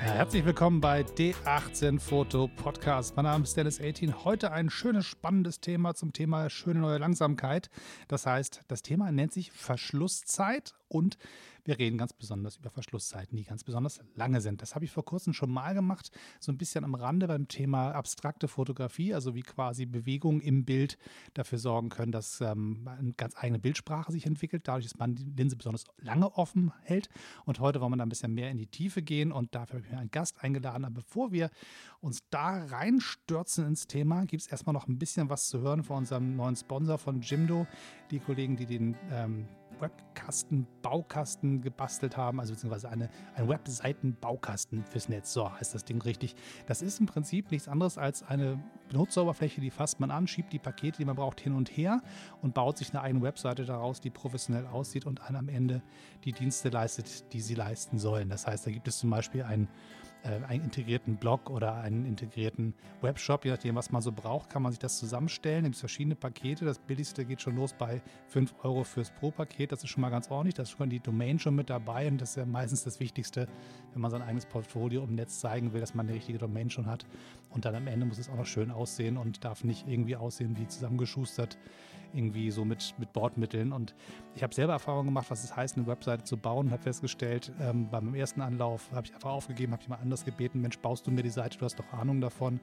Herzlich willkommen bei D18 Foto Podcast. Mein Name ist Dennis 18. Heute ein schönes, spannendes Thema zum Thema schöne neue Langsamkeit. Das heißt, das Thema nennt sich Verschlusszeit und wir reden ganz besonders über Verschlusszeiten, die ganz besonders lange sind. Das habe ich vor kurzem schon mal gemacht, so ein bisschen am Rande beim Thema abstrakte Fotografie, also wie quasi Bewegungen im Bild dafür sorgen können, dass ähm, eine ganz eigene Bildsprache sich entwickelt, dadurch, dass man die Linse besonders lange offen hält. Und heute wollen wir da ein bisschen mehr in die Tiefe gehen und dafür habe ich mir einen Gast eingeladen. Aber bevor wir uns da reinstürzen ins Thema, gibt es erstmal noch ein bisschen was zu hören von unserem neuen Sponsor von Jimdo, die Kollegen, die den ähm, Webkasten, Baukasten gebastelt haben, also beziehungsweise eine, ein Webseitenbaukasten fürs Netz. So heißt das Ding richtig. Das ist im Prinzip nichts anderes als eine Benutzeroberfläche, die fasst man an, schiebt die Pakete, die man braucht, hin und her und baut sich eine eigene Webseite daraus, die professionell aussieht und einem am Ende die Dienste leistet, die sie leisten sollen. Das heißt, da gibt es zum Beispiel ein äh, einen integrierten Blog oder einen integrierten Webshop, je nachdem, was man so braucht, kann man sich das zusammenstellen. Es gibt verschiedene Pakete. Das billigste geht schon los bei 5 Euro fürs Pro-Paket. Das ist schon mal ganz ordentlich. Da ist schon die Domain schon mit dabei und das ist ja meistens das Wichtigste, wenn man sein eigenes Portfolio im Netz zeigen will, dass man eine richtige Domain schon hat. Und dann am Ende muss es auch noch schön aussehen und darf nicht irgendwie aussehen wie zusammengeschustert irgendwie so mit, mit Bordmitteln. Und ich habe selber Erfahrung gemacht, was es heißt, eine Webseite zu bauen habe festgestellt, ähm, beim ersten Anlauf habe ich einfach aufgegeben, habe ich mal anders gebeten, Mensch, baust du mir die Seite, du hast doch Ahnung davon.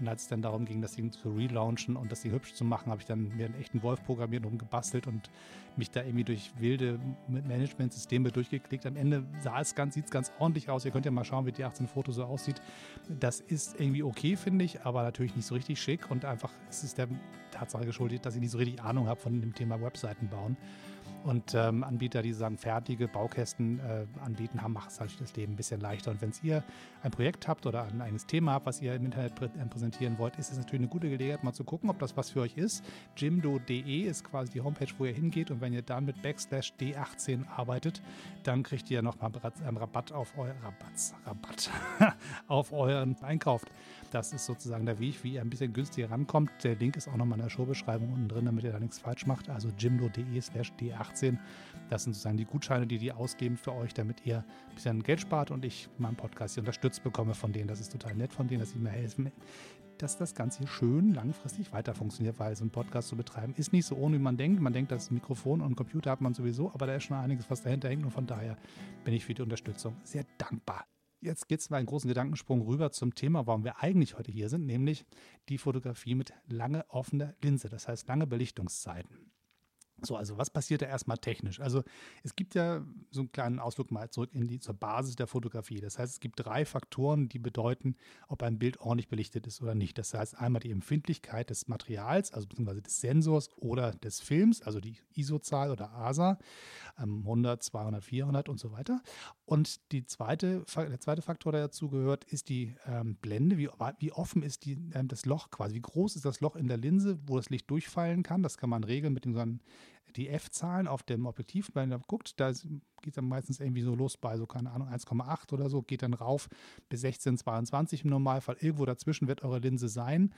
Und als es dann darum ging, das Ding zu relaunchen und das Ding hübsch zu machen, habe ich dann mir einen echten Wolf programmiert und gebastelt und mich da irgendwie durch wilde Management-Systeme durchgeklickt. Am Ende sah es ganz, sieht es ganz ordentlich aus. Ihr könnt ja mal schauen, wie die 18 Foto so aussieht. Das ist irgendwie okay, finde ich, aber natürlich nicht so richtig schick und einfach ist es der Tatsache geschuldet, dass ich nicht so richtig Ahnung habe von dem Thema Webseiten bauen. Und ähm, Anbieter, die sagen, fertige Baukästen äh, anbieten, haben, macht es halt das Leben ein bisschen leichter. Und wenn ihr ein Projekt habt oder ein eigenes Thema habt, was ihr im Internet prä äh, präsentieren wollt, ist es natürlich eine gute Gelegenheit, mal zu gucken, ob das was für euch ist. Jimdo.de ist quasi die Homepage, wo ihr hingeht. Und wenn ihr dann mit Backslash D18 arbeitet, dann kriegt ihr nochmal einen Rabatt auf euer Rabatz, Rabatt auf euren Einkauf. Das ist sozusagen der Weg, wie ihr ein bisschen günstiger rankommt. Der Link ist auch nochmal in der Showbeschreibung unten drin, damit ihr da nichts falsch macht. Also jimdo.de slash D18. Das sind sozusagen die Gutscheine, die die ausgeben für euch, damit ihr ein bisschen Geld spart und ich meinen Podcast hier unterstützt bekomme von denen. Das ist total nett von denen, dass sie mir helfen dass das Ganze hier schön langfristig weiter funktioniert, weil so ein Podcast zu betreiben ist nicht so ohne, wie man denkt. Man denkt, das Mikrofon und Computer hat man sowieso, aber da ist schon einiges, was dahinter hängt und von daher bin ich für die Unterstützung sehr dankbar. Jetzt geht es mal einen großen Gedankensprung rüber zum Thema, warum wir eigentlich heute hier sind, nämlich die Fotografie mit lange offener Linse, das heißt lange Belichtungszeiten. So, also was passiert da erstmal technisch? Also es gibt ja so einen kleinen Ausflug mal zurück in die, zur Basis der Fotografie. Das heißt, es gibt drei Faktoren, die bedeuten, ob ein Bild ordentlich belichtet ist oder nicht. Das heißt einmal die Empfindlichkeit des Materials, also beziehungsweise des Sensors oder des Films, also die ISO-Zahl oder ASA, 100, 200, 400 und so weiter. Und die zweite, der zweite Faktor, der dazu gehört, ist die ähm, Blende. Wie, wie offen ist die, ähm, das Loch quasi? Wie groß ist das Loch in der Linse, wo das Licht durchfallen kann? Das kann man regeln mit dem so die F-Zahlen auf dem Objektiv, wenn man guckt, da geht dann meistens irgendwie so los bei so, keine Ahnung, 1,8 oder so, geht dann rauf bis 16, 22 im Normalfall. Irgendwo dazwischen wird eure Linse sein,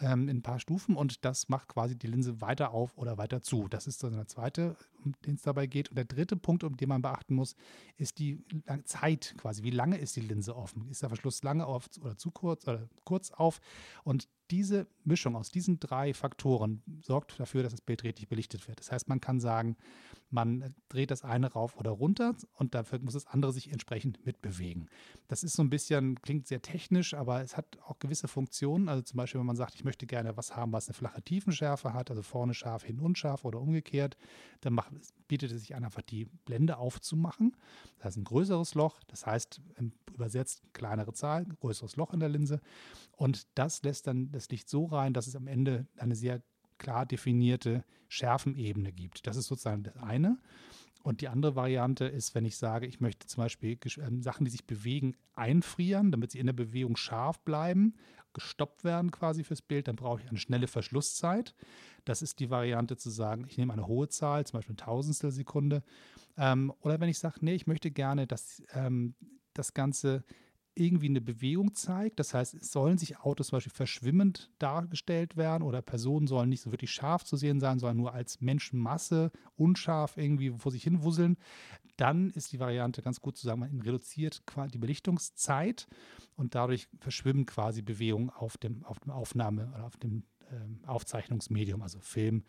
ähm, in ein paar Stufen und das macht quasi die Linse weiter auf oder weiter zu. Das ist dann der zweite, um den es dabei geht. Und der dritte Punkt, um den man beachten muss, ist die Zeit quasi. Wie lange ist die Linse offen? Ist der Verschluss lange auf oder zu kurz oder kurz auf? Und diese Mischung aus diesen drei Faktoren sorgt dafür, dass das Bild richtig belichtet wird. Das heißt, man kann sagen, man dreht das eine rauf oder runter und dafür muss das andere sich entsprechend mitbewegen. Das ist so ein bisschen, klingt sehr technisch, aber es hat auch gewisse Funktionen. Also zum Beispiel, wenn man sagt, ich möchte gerne was haben, was eine flache Tiefenschärfe hat, also vorne scharf, hinten unscharf oder umgekehrt, dann macht, bietet es sich an, einfach die Blende aufzumachen. Das heißt, ein größeres Loch, das heißt übersetzt kleinere Zahl, größeres Loch in der Linse. Und das lässt dann das Licht so rein, dass es am Ende eine sehr klar definierte Schärfenebene gibt. Das ist sozusagen das eine. Und die andere Variante ist, wenn ich sage, ich möchte zum Beispiel ähm, Sachen, die sich bewegen, einfrieren, damit sie in der Bewegung scharf bleiben, gestoppt werden quasi fürs Bild, dann brauche ich eine schnelle Verschlusszeit. Das ist die Variante zu sagen, ich nehme eine hohe Zahl, zum Beispiel eine Tausendstel Sekunde. Ähm, oder wenn ich sage, nee, ich möchte gerne, dass ähm, das Ganze irgendwie eine Bewegung zeigt. Das heißt, es sollen sich Autos zum Beispiel verschwimmend dargestellt werden oder Personen sollen nicht so wirklich scharf zu sehen sein, sondern nur als Menschenmasse unscharf irgendwie vor sich hin wusseln. Dann ist die Variante ganz gut zu sagen, man reduziert die Belichtungszeit und dadurch verschwimmen quasi Bewegungen auf dem, auf dem Aufnahme- oder auf dem ähm, Aufzeichnungsmedium, also Film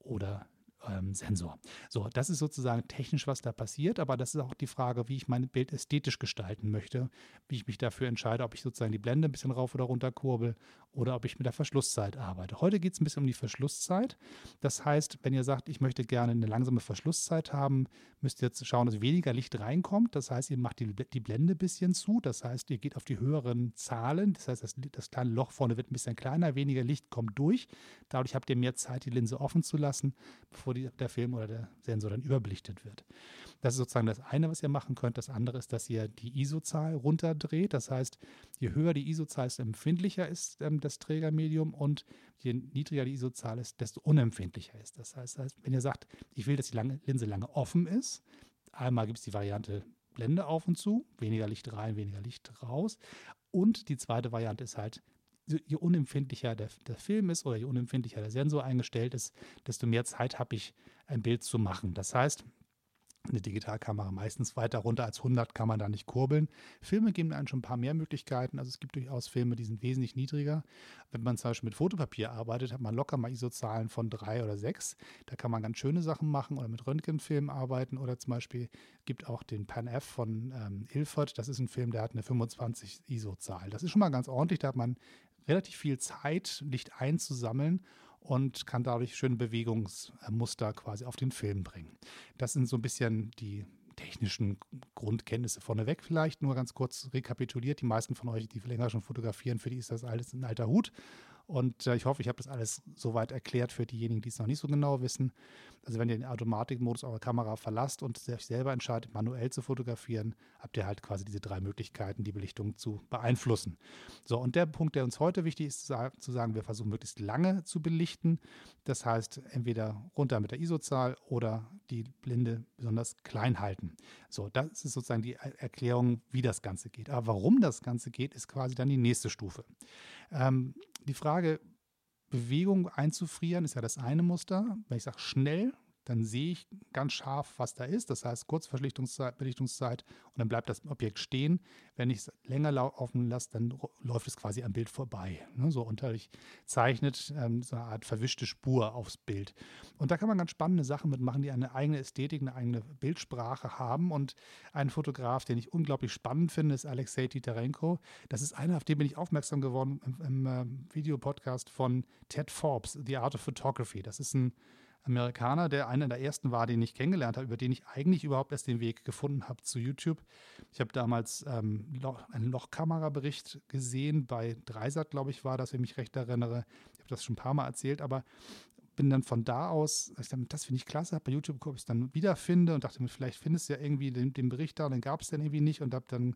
oder ähm, Sensor. So, das ist sozusagen technisch, was da passiert, aber das ist auch die Frage, wie ich mein Bild ästhetisch gestalten möchte, wie ich mich dafür entscheide, ob ich sozusagen die Blende ein bisschen rauf oder runter kurbel oder ob ich mit der Verschlusszeit arbeite. Heute geht es ein bisschen um die Verschlusszeit. Das heißt, wenn ihr sagt, ich möchte gerne eine langsame Verschlusszeit haben, müsst ihr jetzt schauen, dass weniger Licht reinkommt. Das heißt, ihr macht die, die Blende ein bisschen zu. Das heißt, ihr geht auf die höheren Zahlen. Das heißt, das, das kleine Loch vorne wird ein bisschen kleiner, weniger Licht kommt durch. Dadurch habt ihr mehr Zeit, die Linse offen zu lassen, bevor die, der Film oder der Sensor dann überbelichtet wird. Das ist sozusagen das eine, was ihr machen könnt. Das andere ist, dass ihr die ISO-Zahl runterdreht. Das heißt, je höher die ISO-Zahl ist, empfindlicher ist ähm, das Trägermedium und je niedriger die ISO-Zahl ist, desto unempfindlicher ist. Das heißt, wenn ihr sagt, ich will, dass die lange, Linse lange offen ist, einmal gibt es die Variante Blende auf und zu, weniger Licht rein, weniger Licht raus. Und die zweite Variante ist halt, je unempfindlicher der, der, Film ist oder je unempfindlicher der Sensor eingestellt ist, desto mehr Zeit habe ich, ein Bild zu machen. Das heißt, eine Digitalkamera meistens weiter runter als 100 kann man da nicht kurbeln. Filme geben einem schon ein paar mehr Möglichkeiten. Also es gibt durchaus Filme, die sind wesentlich niedriger. Wenn man zum Beispiel mit Fotopapier arbeitet, hat man locker mal ISO-Zahlen von drei oder sechs. Da kann man ganz schöne Sachen machen oder mit Röntgenfilmen arbeiten oder zum Beispiel gibt auch den Pan F von ähm, Ilford. Das ist ein Film, der hat eine 25 ISO-Zahl. Das ist schon mal ganz ordentlich. Da hat man relativ viel Zeit, Licht einzusammeln und kann dadurch schöne Bewegungsmuster quasi auf den Film bringen. Das sind so ein bisschen die technischen Grundkenntnisse vorneweg vielleicht, nur ganz kurz rekapituliert. Die meisten von euch, die länger schon fotografieren, für die ist das alles ein alter Hut. Und äh, ich hoffe, ich habe das alles soweit erklärt für diejenigen, die es noch nicht so genau wissen. Also wenn ihr den Automatikmodus eurer Kamera verlasst und euch selber entscheidet, manuell zu fotografieren, habt ihr halt quasi diese drei Möglichkeiten, die Belichtung zu beeinflussen. So, und der Punkt, der uns heute wichtig ist, zu sagen, wir versuchen möglichst lange zu belichten. Das heißt, entweder runter mit der ISO-Zahl oder die Blinde besonders klein halten. So, das ist sozusagen die Erklärung, wie das Ganze geht. Aber warum das Ganze geht, ist quasi dann die nächste Stufe. Ähm, die Frage, Bewegung einzufrieren, ist ja das eine Muster. Wenn ich sage schnell, dann sehe ich ganz scharf, was da ist. Das heißt, Kurzverlichtungszeit Belichtungszeit und dann bleibt das Objekt stehen. Wenn ich es länger laufen lasse, dann läuft es quasi am Bild vorbei. Ne? So und dadurch zeichnet ähm, so eine Art verwischte Spur aufs Bild. Und da kann man ganz spannende Sachen mitmachen, die eine eigene Ästhetik, eine eigene Bildsprache haben. Und ein Fotograf, den ich unglaublich spannend finde, ist Alexei Titarenko. Das ist einer, auf den bin ich aufmerksam geworden im, im äh, Videopodcast von Ted Forbes, The Art of Photography. Das ist ein Amerikaner, der einer der ersten war, den ich kennengelernt habe, über den ich eigentlich überhaupt erst den Weg gefunden habe zu YouTube. Ich habe damals ähm, einen Lochkamerabericht gesehen, bei Dreisat, glaube ich, war das, wenn ich mich recht erinnere. Ich habe das schon ein paar Mal erzählt, aber bin dann von da aus, ich dachte, das finde ich klasse, habe bei YouTube geguckt, ob ich es dann wiederfinde und dachte mir, vielleicht findest du ja irgendwie den, den Bericht da und den gab es dann irgendwie nicht und habe dann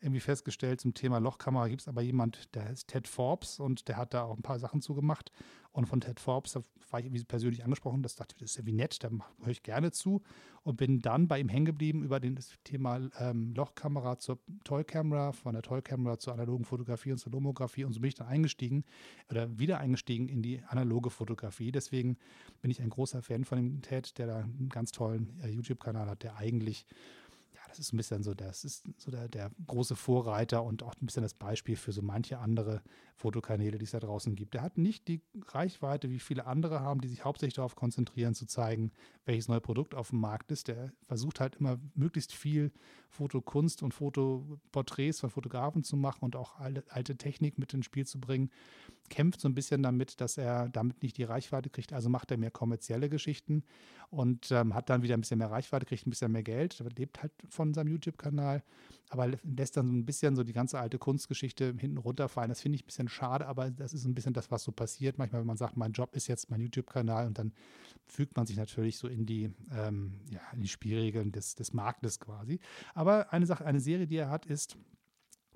irgendwie festgestellt, zum Thema Lochkamera gibt es aber jemand, der heißt Ted Forbes und der hat da auch ein paar Sachen zugemacht. Und von Ted Forbes, da war ich irgendwie persönlich angesprochen, das dachte ich, das ist ja wie nett, da höre ich gerne zu und bin dann bei ihm hängen geblieben über das Thema ähm, Lochkamera zur Toy Camera, von der Toy Camera zur analogen Fotografie und zur Lomografie und so bin ich dann eingestiegen oder wieder eingestiegen in die analoge Fotografie. Deswegen bin ich ein großer Fan von dem Ted, der da einen ganz tollen äh, YouTube-Kanal hat, der eigentlich das ist ein bisschen so, das ist so der, der, große Vorreiter und auch ein bisschen das Beispiel für so manche andere Fotokanäle, die es da draußen gibt. Der hat nicht die Reichweite, wie viele andere haben, die sich hauptsächlich darauf konzentrieren, zu zeigen, welches neue Produkt auf dem Markt ist. Der versucht halt immer möglichst viel Fotokunst und Fotoporträts von Fotografen zu machen und auch alte, alte Technik mit ins Spiel zu bringen. Kämpft so ein bisschen damit, dass er damit nicht die Reichweite kriegt, also macht er mehr kommerzielle Geschichten und ähm, hat dann wieder ein bisschen mehr Reichweite, kriegt ein bisschen mehr Geld, lebt halt von seinem YouTube-Kanal, aber lässt dann so ein bisschen so die ganze alte Kunstgeschichte hinten runterfallen. Das finde ich ein bisschen schade, aber das ist ein bisschen das, was so passiert. Manchmal, wenn man sagt, mein Job ist jetzt mein YouTube-Kanal und dann fügt man sich natürlich so in die, ähm, ja, in die Spielregeln des, des Marktes quasi. Aber eine Sache, eine Serie, die er hat, ist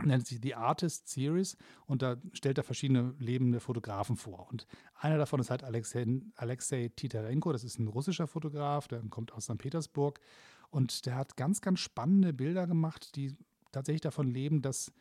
nennt sich die Artist Series und da stellt er verschiedene lebende Fotografen vor. Und einer davon ist halt Alexei, Alexei Titarenko, das ist ein russischer Fotograf, der kommt aus St. Petersburg und der hat ganz, ganz spannende Bilder gemacht, die tatsächlich davon leben, dass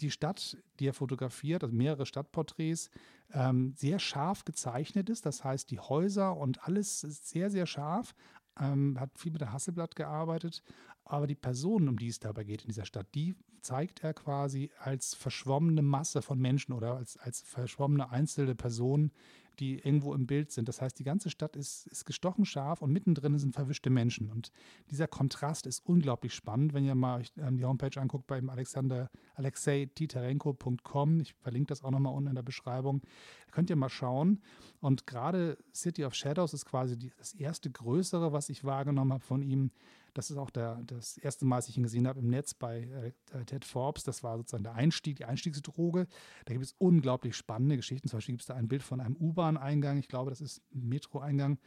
die Stadt, die er fotografiert, also mehrere Stadtporträts, ähm, sehr scharf gezeichnet ist. Das heißt, die Häuser und alles ist sehr, sehr scharf. Ähm, hat viel mit der Hasselblatt gearbeitet, aber die Personen, um die es dabei geht in dieser Stadt, die zeigt er quasi als verschwommene Masse von Menschen oder als, als verschwommene einzelne Personen, die irgendwo im Bild sind. Das heißt, die ganze Stadt ist, ist gestochen scharf und mittendrin sind verwischte Menschen. Und dieser Kontrast ist unglaublich spannend, wenn ihr mal euch ähm, die Homepage anguckt beim Alexander alexei-titarenko.com. Ich verlinke das auch nochmal unten in der Beschreibung. Da könnt ihr mal schauen. Und gerade City of Shadows ist quasi die, das erste größere, was ich wahrgenommen habe von ihm. Das ist auch der, das erste Mal, dass ich ihn gesehen habe im Netz bei äh, Ted Forbes. Das war sozusagen der Einstieg, die Einstiegsdroge. Da gibt es unglaublich spannende Geschichten. Zum Beispiel gibt es da ein Bild von einem U-Bahn-Eingang. Ich glaube, das ist ein Metro-Eingang.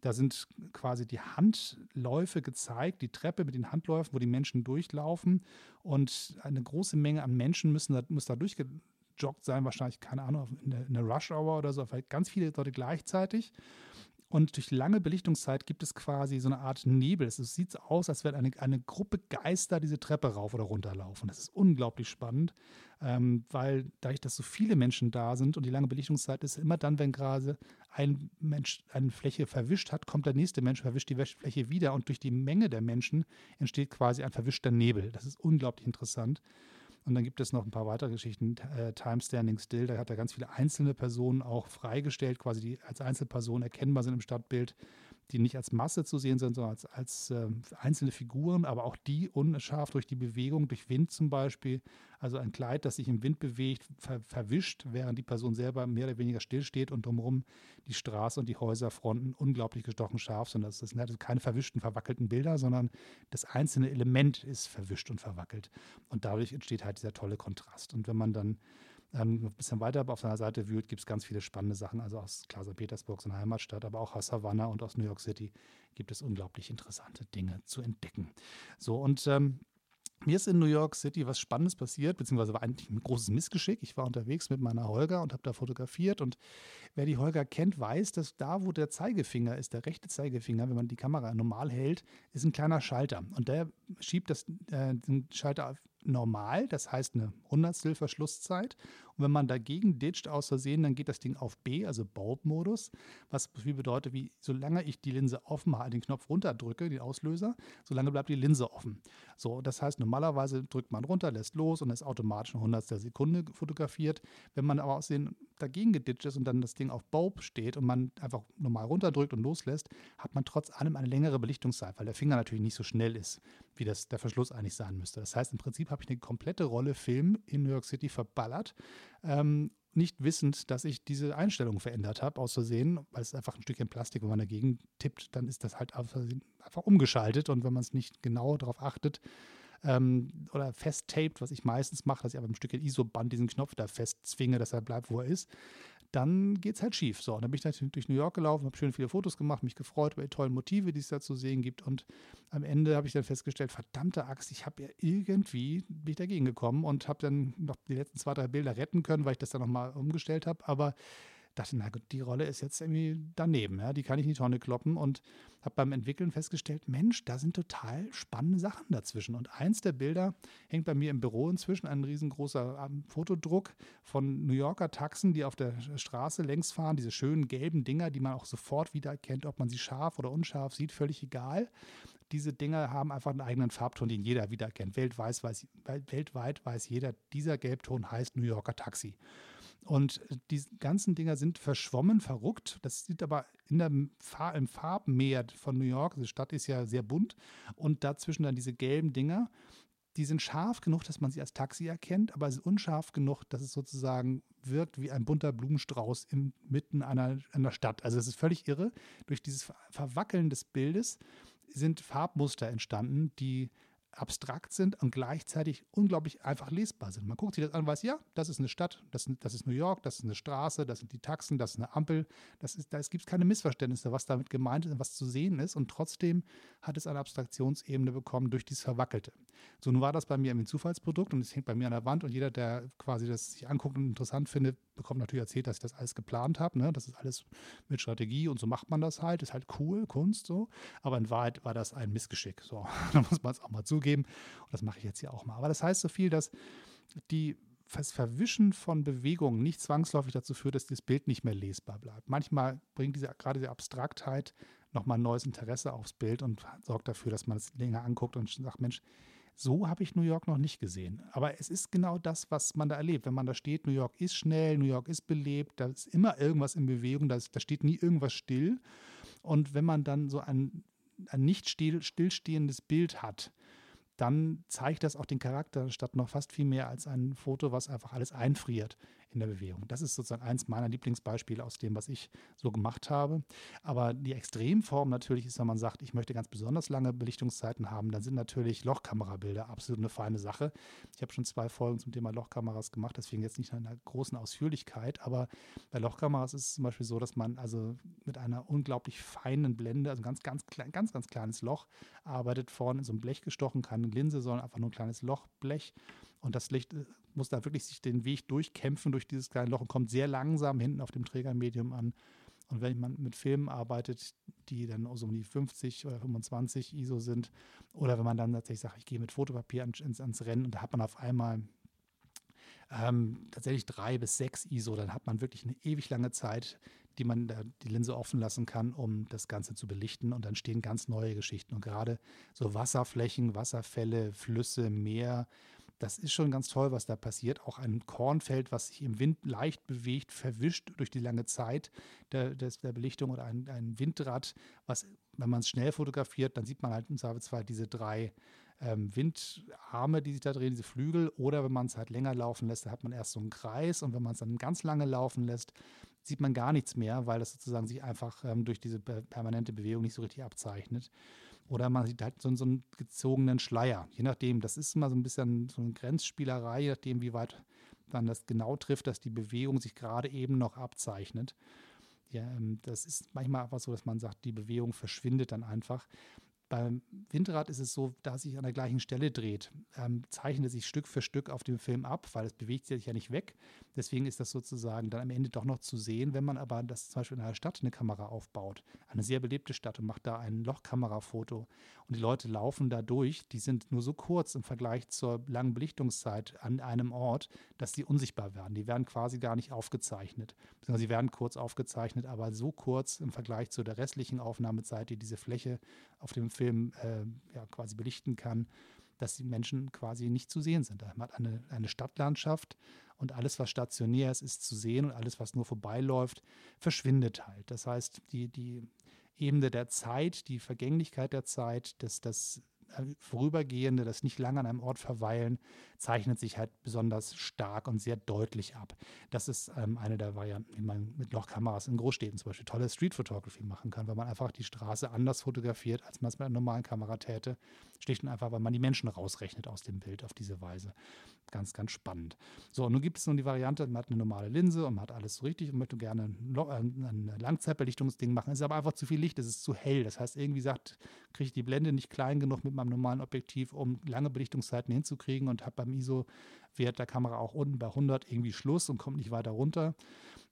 Da sind quasi die Handläufe gezeigt, die Treppe mit den Handläufen, wo die Menschen durchlaufen. Und eine große Menge an Menschen müssen da, muss da durchgejoggt sein, wahrscheinlich, keine Ahnung, in der Rush-Hour oder so, vielleicht ganz viele Leute gleichzeitig. Und durch lange Belichtungszeit gibt es quasi so eine Art Nebel. Es sieht so aus, als wäre eine, eine Gruppe Geister diese Treppe rauf oder runter laufen. Das ist unglaublich spannend, ähm, weil dadurch, dass so viele Menschen da sind und die lange Belichtungszeit ist, immer dann, wenn gerade ein Mensch eine Fläche verwischt hat, kommt der nächste Mensch, verwischt die Fläche wieder und durch die Menge der Menschen entsteht quasi ein verwischter Nebel. Das ist unglaublich interessant. Und dann gibt es noch ein paar weitere Geschichten. Äh, Time Standing Still, da hat er ganz viele einzelne Personen auch freigestellt, quasi die als Einzelpersonen erkennbar sind im Stadtbild die nicht als Masse zu sehen sind, sondern als, als äh, einzelne Figuren, aber auch die unscharf durch die Bewegung, durch Wind zum Beispiel. Also ein Kleid, das sich im Wind bewegt, ver verwischt, während die Person selber mehr oder weniger stillsteht und drumherum die Straße und die Häuserfronten unglaublich gestochen scharf sind. Das sind also keine verwischten, verwackelten Bilder, sondern das einzelne Element ist verwischt und verwackelt. Und dadurch entsteht halt dieser tolle Kontrast. Und wenn man dann ähm, ein bisschen weiter auf seiner Seite wühlt, gibt es ganz viele spannende Sachen. Also aus klar St. Petersburg, seiner Heimatstadt, aber auch aus Havanna und aus New York City gibt es unglaublich interessante Dinge zu entdecken. So, und ähm, mir ist in New York City was Spannendes passiert, beziehungsweise war eigentlich ein großes Missgeschick. Ich war unterwegs mit meiner Holger und habe da fotografiert. Und wer die Holger kennt, weiß, dass da, wo der Zeigefinger ist, der rechte Zeigefinger, wenn man die Kamera normal hält, ist ein kleiner Schalter. Und der schiebt das, äh, den Schalter normal, das heißt eine Hundertstel Verschlusszeit. Und wenn man dagegen ditcht aus Versehen, dann geht das Ding auf B, also Bulb-Modus, was viel bedeutet, wie solange ich die Linse offen halte, den Knopf runterdrücke, den Auslöser, solange bleibt die Linse offen. So, das heißt, normalerweise drückt man runter, lässt los und ist automatisch eine Hundertstel Sekunde fotografiert. Wenn man aber aussehen dagegen geditcht ist und dann das Ding auf Bulb steht und man einfach normal runterdrückt und loslässt, hat man trotz allem eine längere Belichtungszeit, weil der Finger natürlich nicht so schnell ist, wie das der Verschluss eigentlich sein müsste. Das heißt, im Prinzip habe ich eine komplette Rolle Film in New York City verballert. Ähm, nicht wissend, dass ich diese Einstellung verändert habe, aus Versehen, weil es einfach ein Stückchen Plastik, wenn man dagegen tippt, dann ist das halt einfach umgeschaltet und wenn man es nicht genau darauf achtet, ähm, oder festtaped, was ich meistens mache, dass ich aber ein Stückchen ISO-Band diesen Knopf da festzwinge, dass er bleibt, wo er ist, dann geht es halt schief. So, und dann bin ich natürlich durch New York gelaufen, habe schön viele Fotos gemacht, mich gefreut über die tollen Motive, die es da zu sehen gibt. Und am Ende habe ich dann festgestellt, verdammte Axt, ich habe ja irgendwie, bin dagegen gekommen und habe dann noch die letzten zwei, drei Bilder retten können, weil ich das dann nochmal umgestellt habe. Aber dachte, na gut, die Rolle ist jetzt irgendwie daneben, ja, die kann ich in die Tonne kloppen und habe beim Entwickeln festgestellt, Mensch, da sind total spannende Sachen dazwischen. Und eins der Bilder hängt bei mir im Büro inzwischen, ein riesengroßer ähm, Fotodruck von New Yorker Taxen, die auf der Straße längs fahren, diese schönen gelben Dinger, die man auch sofort wieder erkennt, ob man sie scharf oder unscharf sieht, völlig egal. Diese Dinger haben einfach einen eigenen Farbton, den jeder wiedererkennt. Weltweit weiß, weltweit weiß jeder, dieser Gelbton heißt New Yorker Taxi. Und die ganzen Dinger sind verschwommen, verruckt. Das sieht aber in der Far im Farbmeer von New York, die Stadt ist ja sehr bunt, und dazwischen dann diese gelben Dinger. Die sind scharf genug, dass man sie als Taxi erkennt, aber sind unscharf genug, dass es sozusagen wirkt wie ein bunter Blumenstrauß inmitten einer, einer Stadt. Also es ist völlig irre. Durch dieses Verwackeln des Bildes sind Farbmuster entstanden, die abstrakt sind und gleichzeitig unglaublich einfach lesbar sind. Man guckt sich das an und weiß, ja, das ist eine Stadt, das, das ist New York, das ist eine Straße, das sind die Taxen, das ist eine Ampel. Das ist, da gibt es keine Missverständnisse, was damit gemeint ist und was zu sehen ist. Und trotzdem hat es eine Abstraktionsebene bekommen durch dieses Verwackelte. So, nun war das bei mir ein Zufallsprodukt und es hängt bei mir an der Wand und jeder, der quasi das sich anguckt und interessant findet, bekommt natürlich erzählt, dass ich das alles geplant habe. Ne? Das ist alles mit Strategie und so macht man das halt. Ist halt cool, Kunst so. Aber in Wahrheit war das ein Missgeschick. So, da muss man es auch mal zugeben. Und das mache ich jetzt hier auch mal. Aber das heißt so viel, dass die das Verwischen von Bewegungen nicht zwangsläufig dazu führt, dass das Bild nicht mehr lesbar bleibt. Manchmal bringt diese, gerade diese Abstraktheit nochmal neues Interesse aufs Bild und sorgt dafür, dass man es länger anguckt und sagt, Mensch, so habe ich New York noch nicht gesehen. Aber es ist genau das, was man da erlebt. Wenn man da steht, New York ist schnell, New York ist belebt, da ist immer irgendwas in Bewegung, da, ist, da steht nie irgendwas still. Und wenn man dann so ein, ein nicht still, stillstehendes Bild hat, dann zeigt das auch den Charakter statt noch fast viel mehr als ein Foto, was einfach alles einfriert in der Bewegung. Das ist sozusagen eins meiner Lieblingsbeispiele aus dem, was ich so gemacht habe. Aber die Extremform natürlich ist, wenn man sagt, ich möchte ganz besonders lange Belichtungszeiten haben, dann sind natürlich Lochkamerabilder absolut eine feine Sache. Ich habe schon zwei Folgen zum Thema Lochkameras gemacht, deswegen jetzt nicht in einer großen Ausführlichkeit, aber bei Lochkameras ist es zum Beispiel so, dass man also mit einer unglaublich feinen Blende, also ganz, ganz klein, ganz, ganz kleines Loch arbeitet, vorne in so ein Blech gestochen, keine Linse, sondern einfach nur ein kleines Lochblech und das Licht äh, muss da wirklich sich den Weg durchkämpfen durch dieses kleine Loch und kommt sehr langsam hinten auf dem Trägermedium an. Und wenn man mit Filmen arbeitet, die dann so um die 50 oder 25 ISO sind, oder wenn man dann tatsächlich sagt, ich gehe mit Fotopapier ans, ans Rennen und da hat man auf einmal ähm, tatsächlich drei bis sechs ISO, dann hat man wirklich eine ewig lange Zeit, die man da die Linse offen lassen kann, um das Ganze zu belichten. Und dann stehen ganz neue Geschichten. Und gerade so Wasserflächen, Wasserfälle, Flüsse, Meer, das ist schon ganz toll, was da passiert. Auch ein Kornfeld, was sich im Wind leicht bewegt, verwischt durch die lange Zeit der, der Belichtung oder ein, ein Windrad, was, wenn man es schnell fotografiert, dann sieht man halt im Zweifelsfall diese drei ähm, Windarme, die sich da drehen, diese Flügel. Oder wenn man es halt länger laufen lässt, da hat man erst so einen Kreis und wenn man es dann ganz lange laufen lässt, sieht man gar nichts mehr, weil das sozusagen sich einfach ähm, durch diese permanente Bewegung nicht so richtig abzeichnet. Oder man sieht halt so, so einen gezogenen Schleier. Je nachdem, das ist immer so ein bisschen so eine Grenzspielerei, je nachdem, wie weit man das genau trifft, dass die Bewegung sich gerade eben noch abzeichnet. Ja, ähm, das ist manchmal einfach so, dass man sagt, die Bewegung verschwindet dann einfach. Beim Windrad ist es so, da es sich an der gleichen Stelle dreht, ähm, zeichnet es sich Stück für Stück auf dem Film ab, weil es bewegt sich ja nicht weg. Deswegen ist das sozusagen dann am Ende doch noch zu sehen. Wenn man aber das zum Beispiel in einer Stadt eine Kamera aufbaut, eine sehr belebte Stadt und macht da ein Lochkamerafoto und die Leute laufen da durch, die sind nur so kurz im Vergleich zur langen Belichtungszeit an einem Ort, dass sie unsichtbar werden. Die werden quasi gar nicht aufgezeichnet. Sie werden kurz aufgezeichnet, aber so kurz im Vergleich zu der restlichen Aufnahmezeit, die diese Fläche auf dem Film äh, ja, quasi belichten kann, dass die Menschen quasi nicht zu sehen sind. Man hat eine, eine Stadtlandschaft und alles, was stationär ist, ist zu sehen und alles, was nur vorbeiläuft, verschwindet halt. Das heißt, die, die Ebene der Zeit, die Vergänglichkeit der Zeit, das, das Vorübergehende, das nicht lange an einem Ort verweilen, zeichnet sich halt besonders stark und sehr deutlich ab. Das ist ähm, eine der Varianten, wie man mit Lochkameras in Großstädten zum Beispiel tolle Street Photography machen kann, weil man einfach die Straße anders fotografiert, als man es mit einer normalen Kamera täte. Schlicht und einfach, weil man die Menschen rausrechnet aus dem Bild auf diese Weise. Ganz, ganz spannend. So, und nun gibt es nun die Variante, man hat eine normale Linse und man hat alles so richtig und möchte gerne ein, äh, Langzeitbelichtungsding machen. Es ist aber einfach zu viel Licht, es ist zu hell. Das heißt, irgendwie sagt, kriege ich die Blende nicht klein genug mit meinem normalen Objektiv, um lange Belichtungszeiten hinzukriegen und habe beim ISO-Wert der Kamera auch unten bei 100 irgendwie Schluss und kommt nicht weiter runter.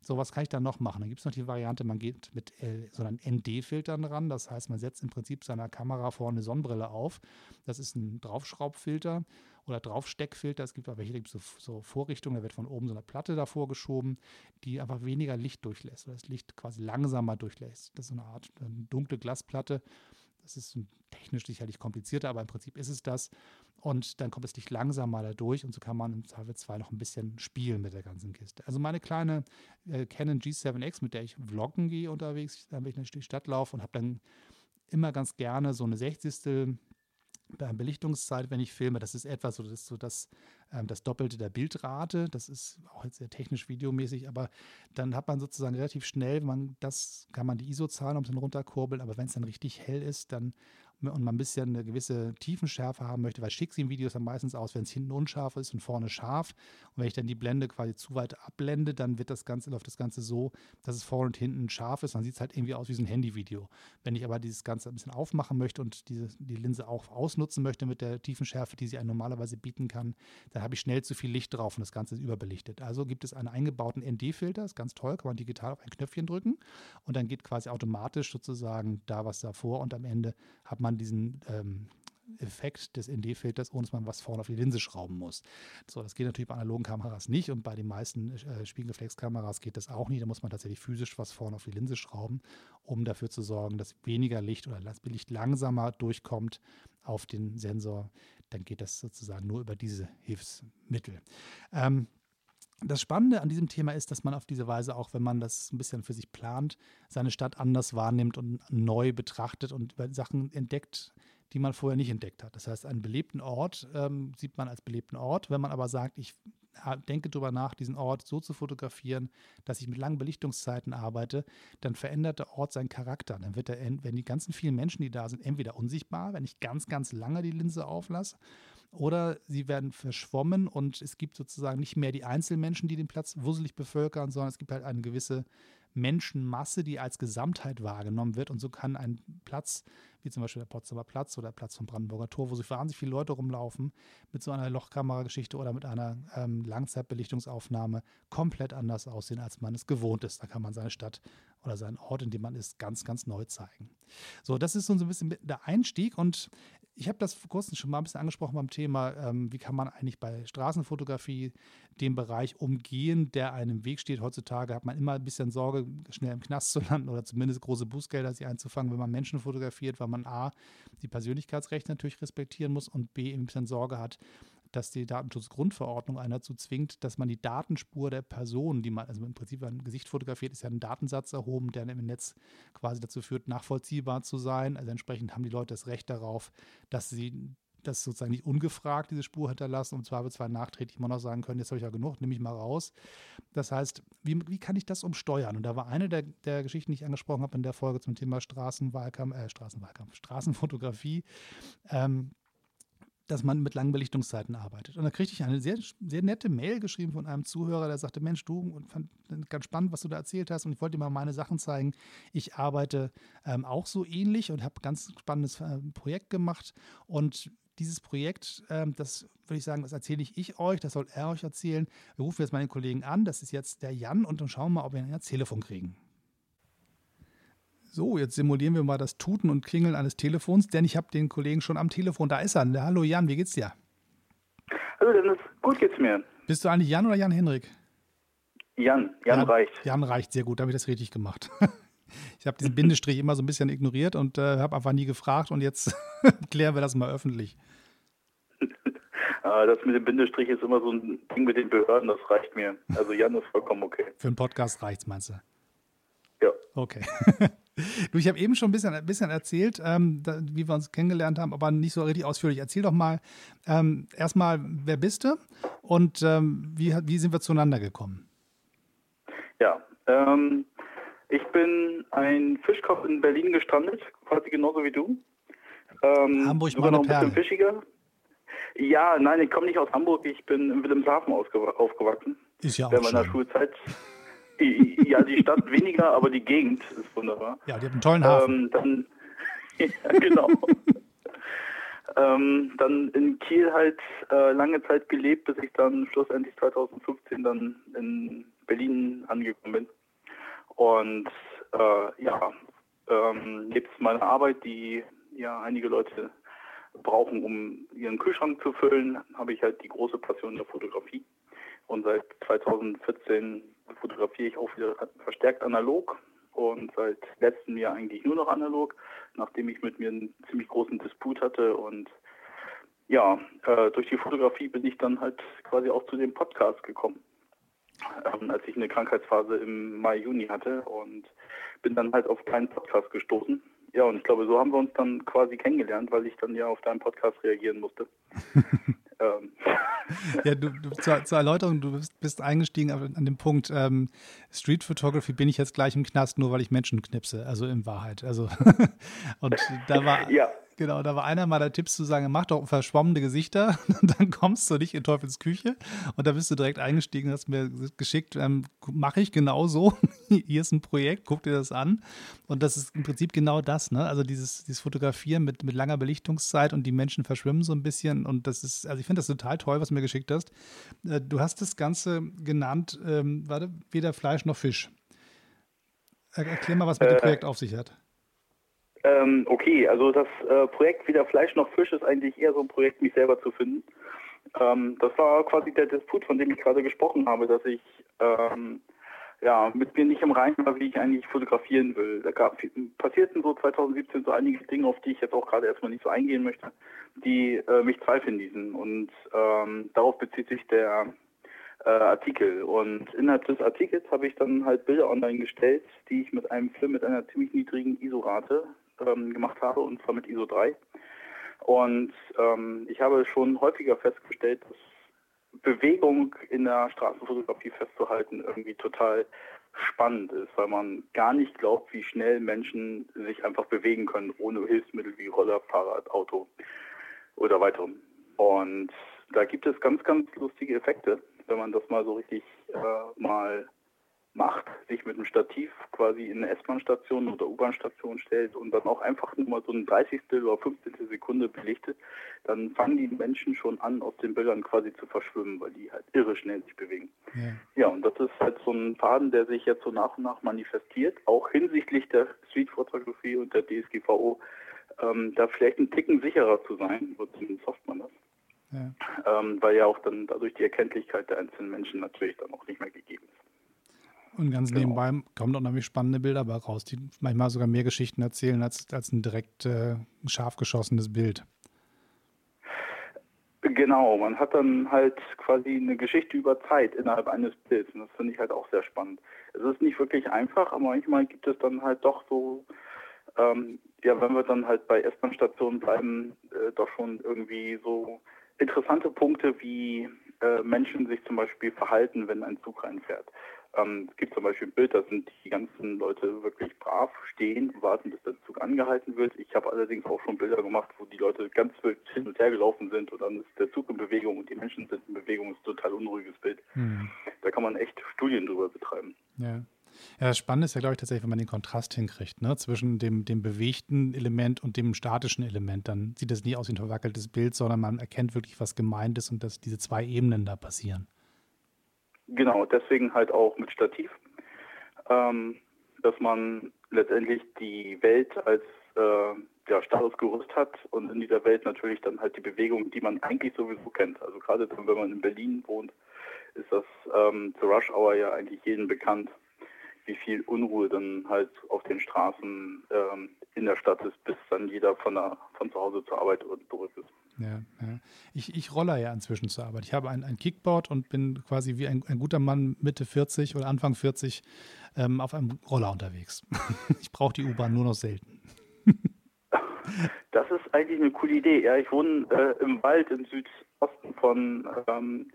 So, was kann ich dann noch machen? Dann gibt es noch die Variante, man geht mit äh, so einem ND-Filtern ran. Das heißt, man setzt im Prinzip seiner Kamera vorne eine Sonnenbrille auf. Das ist ein Draufschraubfilter oder Draufsteckfilter. Es gibt aber welche, so, so Vorrichtungen, da wird von oben so eine Platte davor geschoben, die einfach weniger Licht durchlässt oder das Licht quasi langsamer durchlässt. Das ist so eine Art eine dunkle Glasplatte. Das ist technisch sicherlich komplizierter, aber im Prinzip ist es das. Und dann kommt das Licht langsam mal da durch und so kann man im Zweifelsfall noch ein bisschen spielen mit der ganzen Kiste. Also meine kleine äh, Canon G7X, mit der ich vloggen gehe unterwegs, wenn ich durch die Stadt laufe und habe dann immer ganz gerne so eine 60 bei Belichtungszeit, wenn ich filme, das ist etwas so, das ist so das, ähm, das Doppelte der Bildrate. Das ist auch jetzt sehr technisch videomäßig, aber dann hat man sozusagen relativ schnell, man das kann man die ISO-Zahlen ein bisschen runterkurbeln, aber wenn es dann richtig hell ist, dann und man ein bisschen eine gewisse Tiefenschärfe haben möchte, weil schick sehen Videos dann meistens aus, wenn es hinten unscharf ist und vorne scharf. Und wenn ich dann die Blende quasi zu weit abblende, dann wird das Ganze, läuft das Ganze so, dass es vorne und hinten scharf ist. Dann sieht es halt irgendwie aus wie so ein Handyvideo. Wenn ich aber dieses Ganze ein bisschen aufmachen möchte und diese, die Linse auch ausnutzen möchte mit der Tiefenschärfe, die sie einem normalerweise bieten kann, dann habe ich schnell zu viel Licht drauf und das Ganze ist überbelichtet. Also gibt es einen eingebauten ND-Filter, ist ganz toll, kann man digital auf ein Knöpfchen drücken und dann geht quasi automatisch sozusagen da was davor und am Ende hat man diesen ähm, Effekt des ND-Filters, ohne dass man was vorne auf die Linse schrauben muss. So, das geht natürlich bei analogen Kameras nicht und bei den meisten äh, Spiegelreflexkameras geht das auch nicht. Da muss man tatsächlich physisch was vorne auf die Linse schrauben, um dafür zu sorgen, dass weniger Licht oder das Licht langsamer durchkommt auf den Sensor. Dann geht das sozusagen nur über diese Hilfsmittel. Ähm, das Spannende an diesem Thema ist, dass man auf diese Weise auch, wenn man das ein bisschen für sich plant, seine Stadt anders wahrnimmt und neu betrachtet und Sachen entdeckt, die man vorher nicht entdeckt hat. Das heißt, einen belebten Ort ähm, sieht man als belebten Ort. Wenn man aber sagt, ich denke darüber nach, diesen Ort so zu fotografieren, dass ich mit langen Belichtungszeiten arbeite, dann verändert der Ort seinen Charakter. Dann wird er, wenn die ganzen vielen Menschen, die da sind, entweder unsichtbar, wenn ich ganz, ganz lange die Linse auflasse, oder sie werden verschwommen und es gibt sozusagen nicht mehr die Einzelmenschen, die den Platz wusselig bevölkern, sondern es gibt halt eine gewisse Menschenmasse, die als Gesamtheit wahrgenommen wird. Und so kann ein Platz, wie zum Beispiel der Potsdamer Platz oder der Platz vom Brandenburger Tor, wo so wahnsinnig viele Leute rumlaufen, mit so einer Lochkamerageschichte oder mit einer ähm, Langzeitbelichtungsaufnahme komplett anders aussehen, als man es gewohnt ist. Da kann man seine Stadt oder seinen Ort, in dem man ist, ganz, ganz neu zeigen. So, das ist so ein bisschen der Einstieg und ich habe das vor kurzem schon mal ein bisschen angesprochen beim Thema, ähm, wie kann man eigentlich bei Straßenfotografie den Bereich umgehen, der einem Weg steht. Heutzutage hat man immer ein bisschen Sorge, schnell im Knast zu landen oder zumindest große Bußgelder sich einzufangen, wenn man Menschen fotografiert, weil man A, die Persönlichkeitsrechte natürlich respektieren muss und B, ein bisschen Sorge hat, dass die Datenschutzgrundverordnung einen dazu zwingt, dass man die Datenspur der Person, die man, also im Prinzip ein Gesicht fotografiert, ist ja ein Datensatz erhoben, der im Netz quasi dazu führt, nachvollziehbar zu sein. Also entsprechend haben die Leute das Recht darauf, dass sie das sozusagen nicht ungefragt diese Spur hinterlassen und zwar wird zwar nachträglich immer noch sagen können, jetzt habe ich ja genug, nehme ich mal raus. Das heißt, wie, wie kann ich das umsteuern? Und da war eine der, der Geschichten, die ich angesprochen habe in der Folge zum Thema Straßenwahlkampf, äh, Straßenwahlkampf, Straßenfotografie. Ähm, dass man mit langen Belichtungszeiten arbeitet. Und da kriegte ich eine sehr, sehr nette Mail geschrieben von einem Zuhörer, der sagte, Mensch, du, und fand ganz spannend, was du da erzählt hast und ich wollte dir mal meine Sachen zeigen. Ich arbeite ähm, auch so ähnlich und habe ganz spannendes äh, Projekt gemacht und dieses Projekt, ähm, das würde ich sagen, das erzähle ich, ich euch, das soll er euch erzählen. Wir rufen jetzt meine Kollegen an, das ist jetzt der Jan und dann schauen wir mal, ob wir ihn ans Telefon kriegen. So, jetzt simulieren wir mal das Tuten und Klingeln eines Telefons, denn ich habe den Kollegen schon am Telefon. Da ist er. Hallo Jan, wie geht's dir? Hallo Dennis, gut geht's mir. Bist du eigentlich Jan oder Jan Henrik? Jan, Jan, Jan reicht. Jan reicht, sehr gut, da habe ich das richtig gemacht. ich habe diesen Bindestrich immer so ein bisschen ignoriert und äh, habe einfach nie gefragt und jetzt klären wir das mal öffentlich. Ah, das mit dem Bindestrich ist immer so ein Ding mit den Behörden, das reicht mir. Also Jan ist vollkommen okay. Für einen Podcast reicht's, meinst du? Okay. Du, ich habe eben schon ein bisschen, ein bisschen erzählt, ähm, da, wie wir uns kennengelernt haben, aber nicht so richtig ausführlich. Erzähl doch mal ähm, erstmal, wer bist du und ähm, wie, wie sind wir zueinander gekommen? Ja, ähm, ich bin ein Fischkopf in Berlin gestrandet, quasi genauso wie du. Ähm, Hamburg meine noch ein Perle. bisschen fischiger. Ja, nein, ich komme nicht aus Hamburg, ich bin in Wilhelmshaven aufgewachsen. Ist ja auch Während meiner Schulzeit ja, die Stadt weniger, aber die Gegend ist wunderbar. Ja, die hat einen tollen Hafen. Ähm, dann, ja, genau. ähm, dann in Kiel halt äh, lange Zeit gelebt, bis ich dann schlussendlich 2015 dann in Berlin angekommen bin. Und äh, ja, ähm, nebst meiner Arbeit, die ja einige Leute brauchen, um ihren Kühlschrank zu füllen, habe ich halt die große Passion der Fotografie. Und seit 2014 fotografiere ich auch wieder verstärkt analog und seit letztem Jahr eigentlich nur noch analog, nachdem ich mit mir einen ziemlich großen Disput hatte und ja, äh, durch die Fotografie bin ich dann halt quasi auch zu dem Podcast gekommen, ähm, als ich eine Krankheitsphase im Mai, Juni hatte und bin dann halt auf deinen Podcast gestoßen. Ja, und ich glaube, so haben wir uns dann quasi kennengelernt, weil ich dann ja auf deinen Podcast reagieren musste. ähm, ja, du, du zur, zur, Erläuterung, du bist, bist eingestiegen an dem Punkt, ähm, Street Photography bin ich jetzt gleich im Knast, nur weil ich Menschen knipse, also in Wahrheit. Also und da war, ja. Genau, da war einer meiner Tipps zu sagen, mach doch verschwommene Gesichter, dann kommst du nicht in Teufels Küche. Und da bist du direkt eingestiegen, hast mir geschickt, ähm, mache ich genau so. Hier ist ein Projekt, guck dir das an. Und das ist im Prinzip genau das, ne? Also dieses, dieses Fotografieren mit, mit langer Belichtungszeit und die Menschen verschwimmen so ein bisschen. Und das ist, also ich finde das total toll, was du mir geschickt hast. Äh, du hast das Ganze genannt, ähm, warte, weder Fleisch noch Fisch. Erklär mal, was mit äh, dem Projekt auf sich hat. Ähm, okay, also das äh, Projekt Weder Fleisch noch Fisch ist eigentlich eher so ein Projekt, mich selber zu finden. Ähm, das war quasi der Disput, von dem ich gerade gesprochen habe, dass ich ähm, ja, mit mir nicht im Reinen war, wie ich eigentlich fotografieren will. Da gab, passierten so 2017 so einige Dinge, auf die ich jetzt auch gerade erstmal nicht so eingehen möchte, die äh, mich zweifeln ließen. Und ähm, darauf bezieht sich der äh, Artikel. Und innerhalb des Artikels habe ich dann halt Bilder online gestellt, die ich mit einem Film mit einer ziemlich niedrigen ISO-Rate ähm, gemacht habe, und zwar mit ISO 3. Und ähm, ich habe schon häufiger festgestellt, dass Bewegung in der Straßenfotografie festzuhalten irgendwie total spannend ist, weil man gar nicht glaubt, wie schnell Menschen sich einfach bewegen können, ohne Hilfsmittel wie Roller, Fahrrad, Auto oder weiterem. Und da gibt es ganz, ganz lustige Effekte, wenn man das mal so richtig äh, mal macht, sich mit einem Stativ quasi in eine S-Bahn-Station oder U-Bahn-Station stellt und dann auch einfach nur mal so ein 30. oder 15. Sekunde belichtet, dann fangen die Menschen schon an, aus den Bildern quasi zu verschwimmen, weil die halt irre schnell sich bewegen. Ja, ja und das ist halt so ein Faden, der sich jetzt so nach und nach manifestiert, auch hinsichtlich der Street-Fotografie und der DSGVO, ähm, da vielleicht ein Ticken sicherer zu sein, so zumindest hofft man das. Ja. Ähm, weil ja auch dann dadurch die Erkenntlichkeit der einzelnen Menschen natürlich dann auch nicht mehr gegeben ist. Und ganz genau. nebenbei kommen auch nämlich spannende Bilder dabei raus, die manchmal sogar mehr Geschichten erzählen als, als ein direkt äh, scharf geschossenes Bild. Genau, man hat dann halt quasi eine Geschichte über Zeit innerhalb eines Bilds und das finde ich halt auch sehr spannend. Es ist nicht wirklich einfach, aber manchmal gibt es dann halt doch so, ähm, ja, wenn wir dann halt bei S-Bahn-Stationen bleiben, äh, doch schon irgendwie so interessante Punkte, wie äh, Menschen sich zum Beispiel verhalten, wenn ein Zug reinfährt. Ähm, es gibt zum Beispiel ein Bild, da sind die ganzen Leute wirklich brav stehen und warten, bis der Zug angehalten wird. Ich habe allerdings auch schon Bilder gemacht, wo die Leute ganz wild hin und her gelaufen sind und dann ist der Zug in Bewegung und die Menschen sind in Bewegung. Das ist ein total unruhiges Bild. Mhm. Da kann man echt Studien drüber betreiben. Ja. Ja, das Spannende ist ja, glaube ich, tatsächlich, wenn man den Kontrast hinkriegt, ne? zwischen dem, dem bewegten Element und dem statischen Element. Dann sieht das nicht aus wie ein verwackeltes Bild, sondern man erkennt wirklich, was gemeint ist und dass diese zwei Ebenen da passieren. Genau, deswegen halt auch mit Stativ, ähm, dass man letztendlich die Welt als äh, ja, Statusgerüst hat und in dieser Welt natürlich dann halt die Bewegung, die man eigentlich sowieso kennt. Also gerade wenn man in Berlin wohnt, ist das ähm, zur Rush Hour ja eigentlich jedem bekannt, wie viel Unruhe dann halt auf den Straßen ähm, in der Stadt ist, bis dann jeder von, der, von zu Hause zur Arbeit zurück ist. Ja, ja. Ich, ich roller ja inzwischen zur Arbeit. Ich habe ein, ein Kickboard und bin quasi wie ein, ein guter Mann Mitte 40 oder Anfang 40 ähm, auf einem Roller unterwegs. ich brauche die U-Bahn nur noch selten. das ist eigentlich eine coole Idee. Ja, ich wohne äh, im Wald im Südosten von ähm,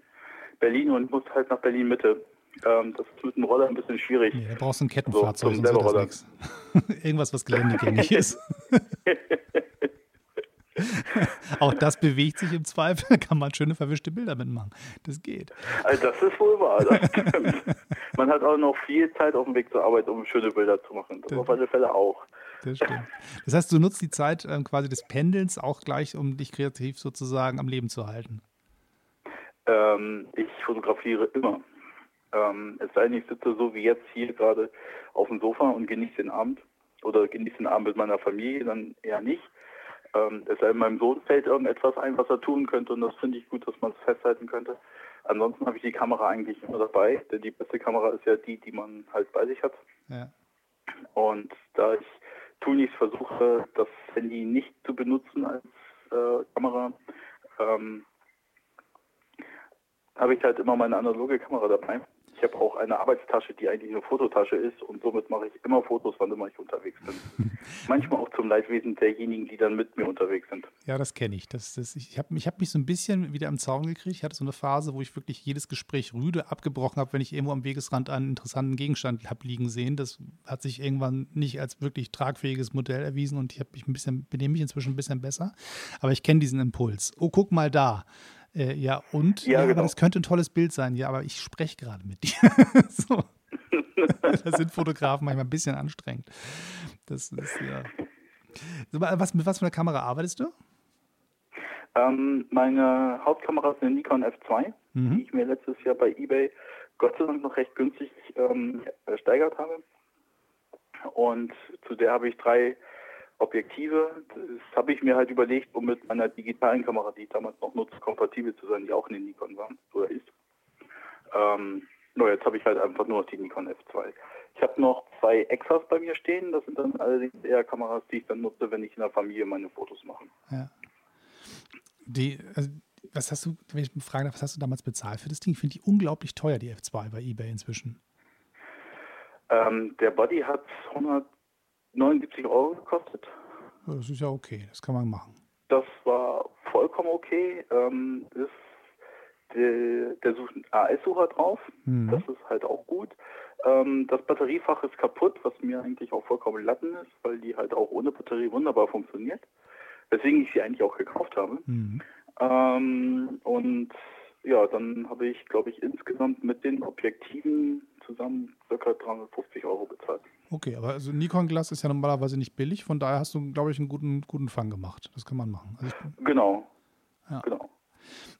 Berlin und muss halt nach Berlin Mitte. Ähm, das ist mit dem Roller ein bisschen schwierig. Nee, da brauchst du ein Kettenfahrzeug, so, sonst wird Irgendwas, was geländegängig ist. Auch das bewegt sich im Zweifel, da kann man schöne verwischte Bilder mitmachen. Das geht. Also das ist wohl wahr, das stimmt. man hat auch noch viel Zeit auf dem Weg zur Arbeit, um schöne Bilder zu machen. Das, auf alle Fälle auch. Das stimmt. Das heißt, du nutzt die Zeit ähm, quasi des Pendelns auch gleich, um dich kreativ sozusagen am Leben zu halten. Ähm, ich fotografiere immer. Ähm, es sei denn, ich sitze so wie jetzt hier gerade auf dem Sofa und genieße den Abend oder genieße den Abend mit meiner Familie, dann eher nicht. Ähm, es sei denn, meinem Sohn fällt irgendetwas ein, was er tun könnte und das finde ich gut, dass man es festhalten könnte. Ansonsten habe ich die Kamera eigentlich immer dabei, denn die beste Kamera ist ja die, die man halt bei sich hat. Ja. Und da ich tunlichst versuche, das Handy nicht zu benutzen als äh, Kamera, ähm, habe ich halt immer meine analoge Kamera dabei. Ich habe auch eine Arbeitstasche, die eigentlich eine Fototasche ist und somit mache ich immer Fotos, wann immer ich unterwegs bin. Manchmal auch zum Leidwesen derjenigen, die dann mit mir unterwegs sind. Ja, das kenne ich. Das, das, ich habe ich hab mich so ein bisschen wieder im Zaun gekriegt. Ich hatte so eine Phase, wo ich wirklich jedes Gespräch rüde abgebrochen habe, wenn ich irgendwo am Wegesrand einen interessanten Gegenstand habe liegen sehen. Das hat sich irgendwann nicht als wirklich tragfähiges Modell erwiesen und ich habe mich ein bisschen, benehme mich inzwischen ein bisschen besser. Aber ich kenne diesen Impuls. Oh, guck mal da. Äh, ja, und? Ja, ja genau. aber das könnte ein tolles Bild sein. Ja, aber ich spreche gerade mit dir. so. da sind Fotografen manchmal ein bisschen anstrengend. Das ist ja. Was, mit was für einer Kamera arbeitest du? Ähm, meine Hauptkamera ist eine Nikon F2, mhm. die ich mir letztes Jahr bei eBay Gott sei Dank noch recht günstig ähm, ersteigert habe. Und zu der habe ich drei Objektive. Das habe ich mir halt überlegt, um mit meiner digitalen Kamera, die ich damals noch nutze, kompatibel zu sein, die auch eine Nikon war oder ist. Ähm, nur jetzt habe ich halt einfach nur noch die Nikon F2. Ich habe noch zwei Extras bei mir stehen. Das sind dann allerdings eher Kameras, die ich dann nutze, wenn ich in der Familie meine Fotos mache. Ja. Die, also, was hast du, wenn ich fragen darf, was hast du damals bezahlt für das Ding? Ich finde die unglaublich teuer, die F2 bei eBay inzwischen. Ähm, der Body hat 179 Euro gekostet. Das ist ja okay, das kann man machen. Das war vollkommen okay. Ähm, ist der, der AS-Sucher drauf. Mhm. Das ist halt auch gut. Ähm, das Batteriefach ist kaputt, was mir eigentlich auch vollkommen latten ist, weil die halt auch ohne Batterie wunderbar funktioniert. Weswegen ich sie eigentlich auch gekauft habe. Mhm. Ähm, und ja, dann habe ich, glaube ich, insgesamt mit den Objektiven zusammen ca. 350 Euro bezahlt. Okay, aber also Nikon Glas ist ja normalerweise nicht billig, von daher hast du, glaube ich, einen guten, guten Fang gemacht. Das kann man machen. Also genau. Ja. Genau.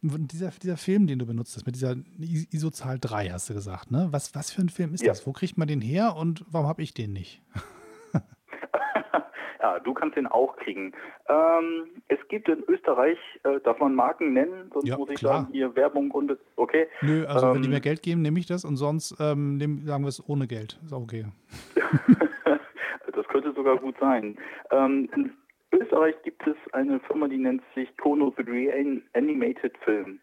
Dieser, dieser Film, den du benutzt hast, mit dieser ISO-Zahl 3, hast du gesagt, ne? Was, was für ein Film ist ja. das? Wo kriegt man den her und warum habe ich den nicht? Ja, du kannst den auch kriegen. Ähm, es gibt in Österreich, äh, darf man Marken nennen, sonst ja, muss ich klar. sagen, hier Werbung und okay. Nö, also ähm, wenn die ähm, mir Geld geben, nehme ich das und sonst ähm, nehm, sagen wir es ohne Geld. Ist auch okay. das könnte sogar gut sein. Ähm, in Österreich gibt es eine Firma, die nennt sich Kono 3 Animated Film.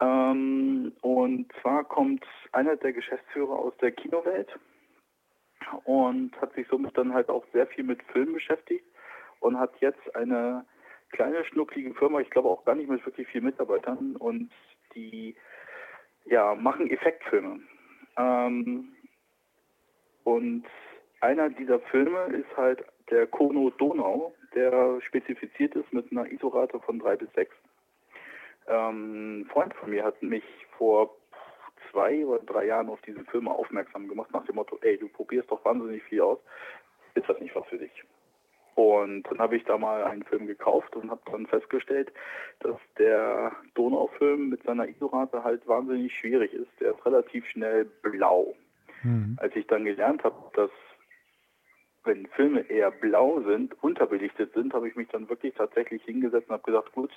Ähm, und zwar kommt einer der Geschäftsführer aus der Kinowelt und hat sich somit dann halt auch sehr viel mit Film beschäftigt und hat jetzt eine kleine schnucklige Firma, ich glaube auch gar nicht mit wirklich vielen Mitarbeitern und die ja, machen Effektfilme. Ähm, und einer dieser Filme ist halt der Kono Donau, der spezifiziert ist mit einer ISO-Rate von 3 bis 6. Ähm, ein Freund von mir hat mich vor zwei oder drei Jahren auf diese Firma aufmerksam gemacht, nach dem Motto, ey, du probierst doch wahnsinnig viel aus, ist das nicht was für dich? Und dann habe ich da mal einen Film gekauft und habe dann festgestellt, dass der Donaufilm mit seiner ISO-Rate halt wahnsinnig schwierig ist. Der ist relativ schnell blau. Mhm. Als ich dann gelernt habe, dass wenn Filme eher blau sind, unterbelichtet sind, habe ich mich dann wirklich tatsächlich hingesetzt und habe gesagt, gut,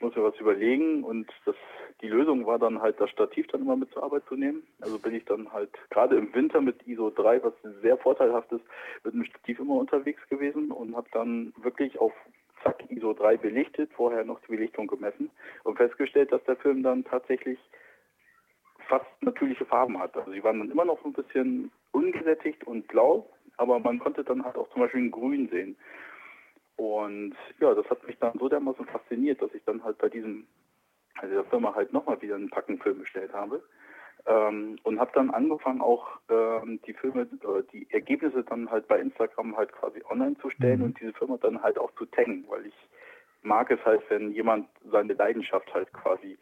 ich muss mir was überlegen und das, die Lösung war dann halt das Stativ dann immer mit zur Arbeit zu nehmen. Also bin ich dann halt gerade im Winter mit ISO 3, was sehr vorteilhaft ist, mit dem Stativ immer unterwegs gewesen und habe dann wirklich auf zack ISO 3 belichtet, vorher noch die Belichtung gemessen und festgestellt, dass der Film dann tatsächlich fast natürliche Farben hat. Also sie waren dann immer noch ein bisschen ungesättigt und blau, aber man konnte dann halt auch zum Beispiel ein Grün sehen. Und ja, das hat mich dann so dermaßen fasziniert, dass ich dann halt bei diesem, also der Firma halt nochmal wieder einen Packenfilm bestellt habe. Ähm, und habe dann angefangen auch ähm, die Filme, äh, die Ergebnisse dann halt bei Instagram halt quasi online zu stellen mhm. und diese Firma dann halt auch zu taggen, weil ich mag es halt, wenn jemand seine Leidenschaft halt quasi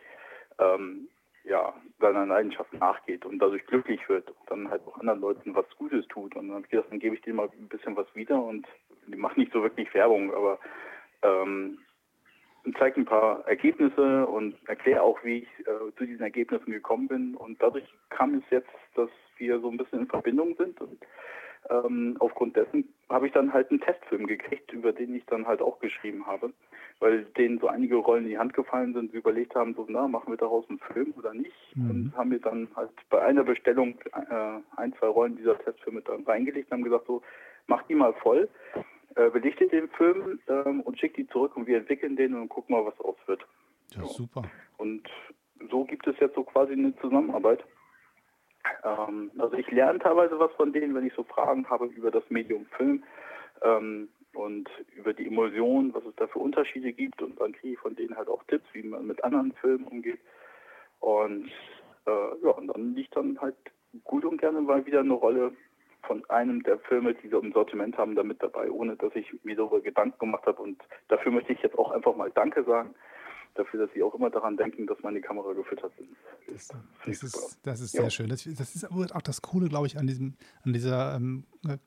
ähm, ja, seiner Leidenschaft nachgeht und dadurch glücklich wird und dann halt auch anderen Leuten was Gutes tut. Und dann, dann gebe ich denen mal ein bisschen was wieder und die machen nicht so wirklich Werbung, aber ähm, zeige ein paar Ergebnisse und erkläre auch, wie ich äh, zu diesen Ergebnissen gekommen bin. Und dadurch kam es jetzt, dass wir so ein bisschen in Verbindung sind und ähm, aufgrund dessen habe ich dann halt einen Testfilm gekriegt, über den ich dann halt auch geschrieben habe, weil denen so einige Rollen in die Hand gefallen sind, sie überlegt haben, so, na, machen wir daraus einen Film oder nicht? Mhm. Und haben mir dann halt bei einer Bestellung äh, ein, zwei Rollen dieser Testfilme dann reingelegt und haben gesagt, so, mach die mal voll, äh, belichtet den Film ähm, und schickt die zurück und wir entwickeln den und gucken mal, was aus wird. Ja, so. super. Und so gibt es jetzt so quasi eine Zusammenarbeit. Ähm, also ich lerne teilweise was von denen, wenn ich so Fragen habe über das Medium Film ähm, und über die Emulsion, was es da für Unterschiede gibt und dann kriege ich von denen halt auch Tipps, wie man mit anderen Filmen umgeht. Und äh, ja, und dann liegt dann halt gut und gerne mal wieder eine Rolle von einem der Filme, die wir im Sortiment haben, damit dabei, ohne dass ich mir darüber Gedanken gemacht habe. Und dafür möchte ich jetzt auch einfach mal Danke sagen, dafür, dass sie auch immer daran denken, dass meine Kamera gefüttert sind. Das, das ist, das ist sehr ja. schön. Das, das, ist auch das Coole, glaube ich, an, diesem, an dieser ähm,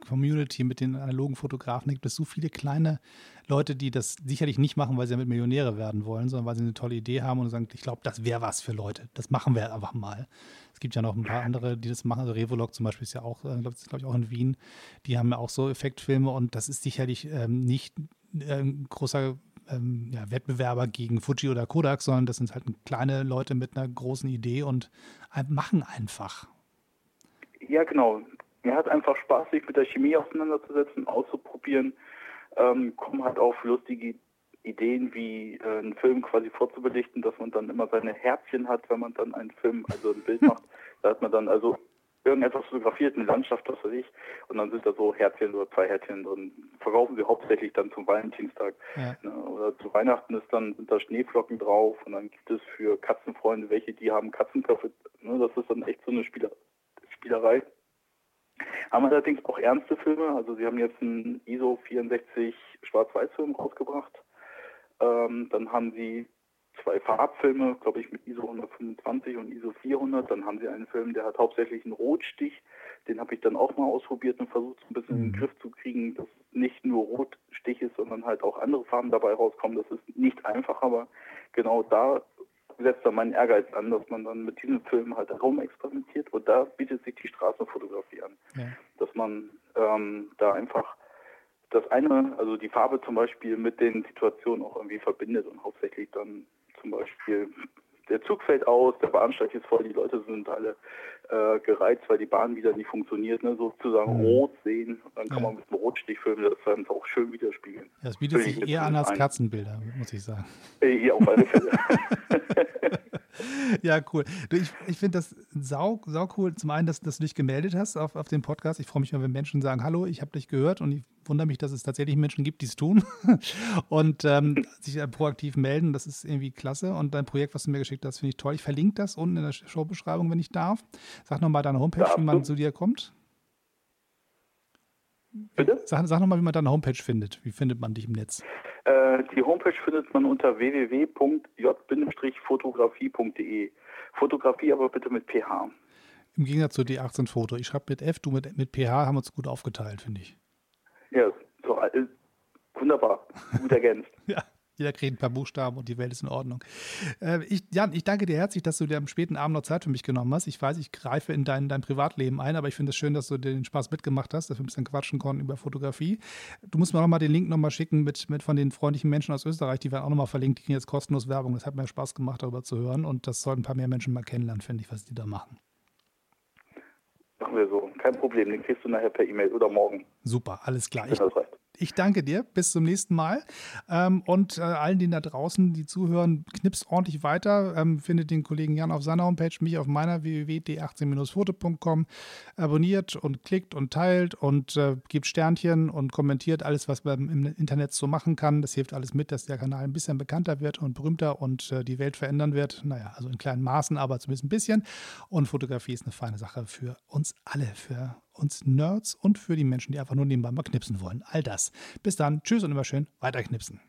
Community mit den analogen Fotografen. Es gibt es so viele kleine Leute, die das sicherlich nicht machen, weil sie damit Millionäre werden wollen, sondern weil sie eine tolle Idee haben und sagen, ich glaube, das wäre was für Leute. Das machen wir einfach mal. Es gibt ja noch ein paar andere, die das machen. Also Revolog zum Beispiel ist ja auch, äh, glaube glaub ich, auch in Wien. Die haben ja auch so Effektfilme und das ist sicherlich ähm, nicht äh, ein großer ähm, ja, Wettbewerber gegen Fuji oder Kodak, sondern das sind halt kleine Leute mit einer großen Idee und machen einfach. Ja, genau. Mir hat einfach Spaß, sich mit der Chemie auseinanderzusetzen, auszuprobieren, ähm, kommen halt auf lustige Ideen, wie äh, einen Film quasi vorzubelichten, dass man dann immer seine Herzchen hat, wenn man dann einen Film, also ein Bild macht. Da hat man dann also irgendetwas fotografiert, eine Landschaft, was weiß ich, und dann sind da so Herzchen oder zwei Herzchen drin. Verkaufen sie hauptsächlich dann zum Valentinstag. Ja. Ne? Oder zu Weihnachten ist dann, sind da Schneeflocken drauf und dann gibt es für Katzenfreunde welche, die haben Katzenköpfe. Ne? Das ist dann echt so eine Spieler Spielerei. Haben allerdings auch ernste Filme, also sie haben jetzt einen ISO 64 Schwarz-Weiß-Film rausgebracht. Ähm, dann haben sie zwei Farbfilme, glaube ich, mit ISO 125 und ISO 400. Dann haben sie einen Film, der hat hauptsächlich einen Rotstich. Den habe ich dann auch mal ausprobiert und versucht, so ein bisschen in den mhm. Griff zu kriegen, dass nicht nur Rotstich ist, sondern halt auch andere Farben dabei rauskommen. Das ist nicht einfach, aber genau da setzt dann mein Ehrgeiz an, dass man dann mit diesem Film halt herum experimentiert und da bietet sich die Straßenfotografie an. Ja. Dass man ähm, da einfach das eine, also die Farbe zum Beispiel mit den Situationen auch irgendwie verbindet und hauptsächlich dann zum Beispiel der Zug fällt aus, der Bahnsteig ist voll, die Leute sind alle äh, gereizt, weil die Bahn wieder nicht funktioniert, ne? sozusagen mhm. rot sehen. Dann kann ja. man mit einem Rotstich filmen, das dann auch schön widerspiegeln. Ja, das bietet sich eher an als Katzenbilder, muss ich sagen. Äh, ja, auf alle Fälle. ja, cool. Du, ich ich finde das sau, sau cool. Zum einen, dass, dass du dich gemeldet hast auf, auf dem Podcast. Ich freue mich immer, wenn Menschen sagen, hallo, ich habe dich gehört und ich wundere mich, dass es tatsächlich Menschen gibt, die es tun und ähm, sich proaktiv melden. Das ist irgendwie klasse. Und dein Projekt, was du mir geschickt hast, finde ich toll. Ich verlinke das unten in der Showbeschreibung, wenn ich darf. Sag nochmal deine Homepage, wie man zu dir kommt. Bitte? Sag, sag nochmal, wie man deine Homepage findet. Wie findet man dich im Netz? Äh, die Homepage findet man unter www.j-fotografie.de. Fotografie aber bitte mit PH. Im Gegensatz zu D18 Foto. Ich schreibe mit F, du mit, mit PH, haben wir uns gut aufgeteilt, finde ich. Ja, so, äh, wunderbar. Gut ergänzt. ja. Jeder kriegt ein paar Buchstaben und die Welt ist in Ordnung. Äh, ich, Jan, ich danke dir herzlich, dass du dir am späten Abend noch Zeit für mich genommen hast. Ich weiß, ich greife in dein, dein Privatleben ein, aber ich finde es das schön, dass du den Spaß mitgemacht hast, dass wir ein bisschen quatschen konnten über Fotografie. Du musst mir auch noch mal den Link nochmal schicken mit, mit von den freundlichen Menschen aus Österreich. Die werden auch nochmal verlinkt. Die kriegen jetzt kostenlos Werbung. Das hat mir Spaß gemacht, darüber zu hören. Und das sollten ein paar mehr Menschen mal kennenlernen, finde ich, was die da machen. Machen wir so. Kein Problem. Den kriegst du nachher per E-Mail oder morgen. Super, alles klar. Ich, ich danke dir. Bis zum nächsten Mal. Ähm, und äh, allen, die da draußen, die zuhören, knipst ordentlich weiter. Ähm, findet den Kollegen Jan auf seiner Homepage, mich auf meiner www.d18-foto.com. Abonniert und klickt und teilt und äh, gibt Sternchen und kommentiert alles, was man im Internet so machen kann. Das hilft alles mit, dass der Kanal ein bisschen bekannter wird und berühmter und äh, die Welt verändern wird. Naja, also in kleinen Maßen, aber zumindest ein bisschen. Und Fotografie ist eine feine Sache für uns alle, für uns Nerds und für die Menschen, die einfach nur nebenbei mal knipsen wollen. All das. Bis dann. Tschüss und immer schön weiterknipsen.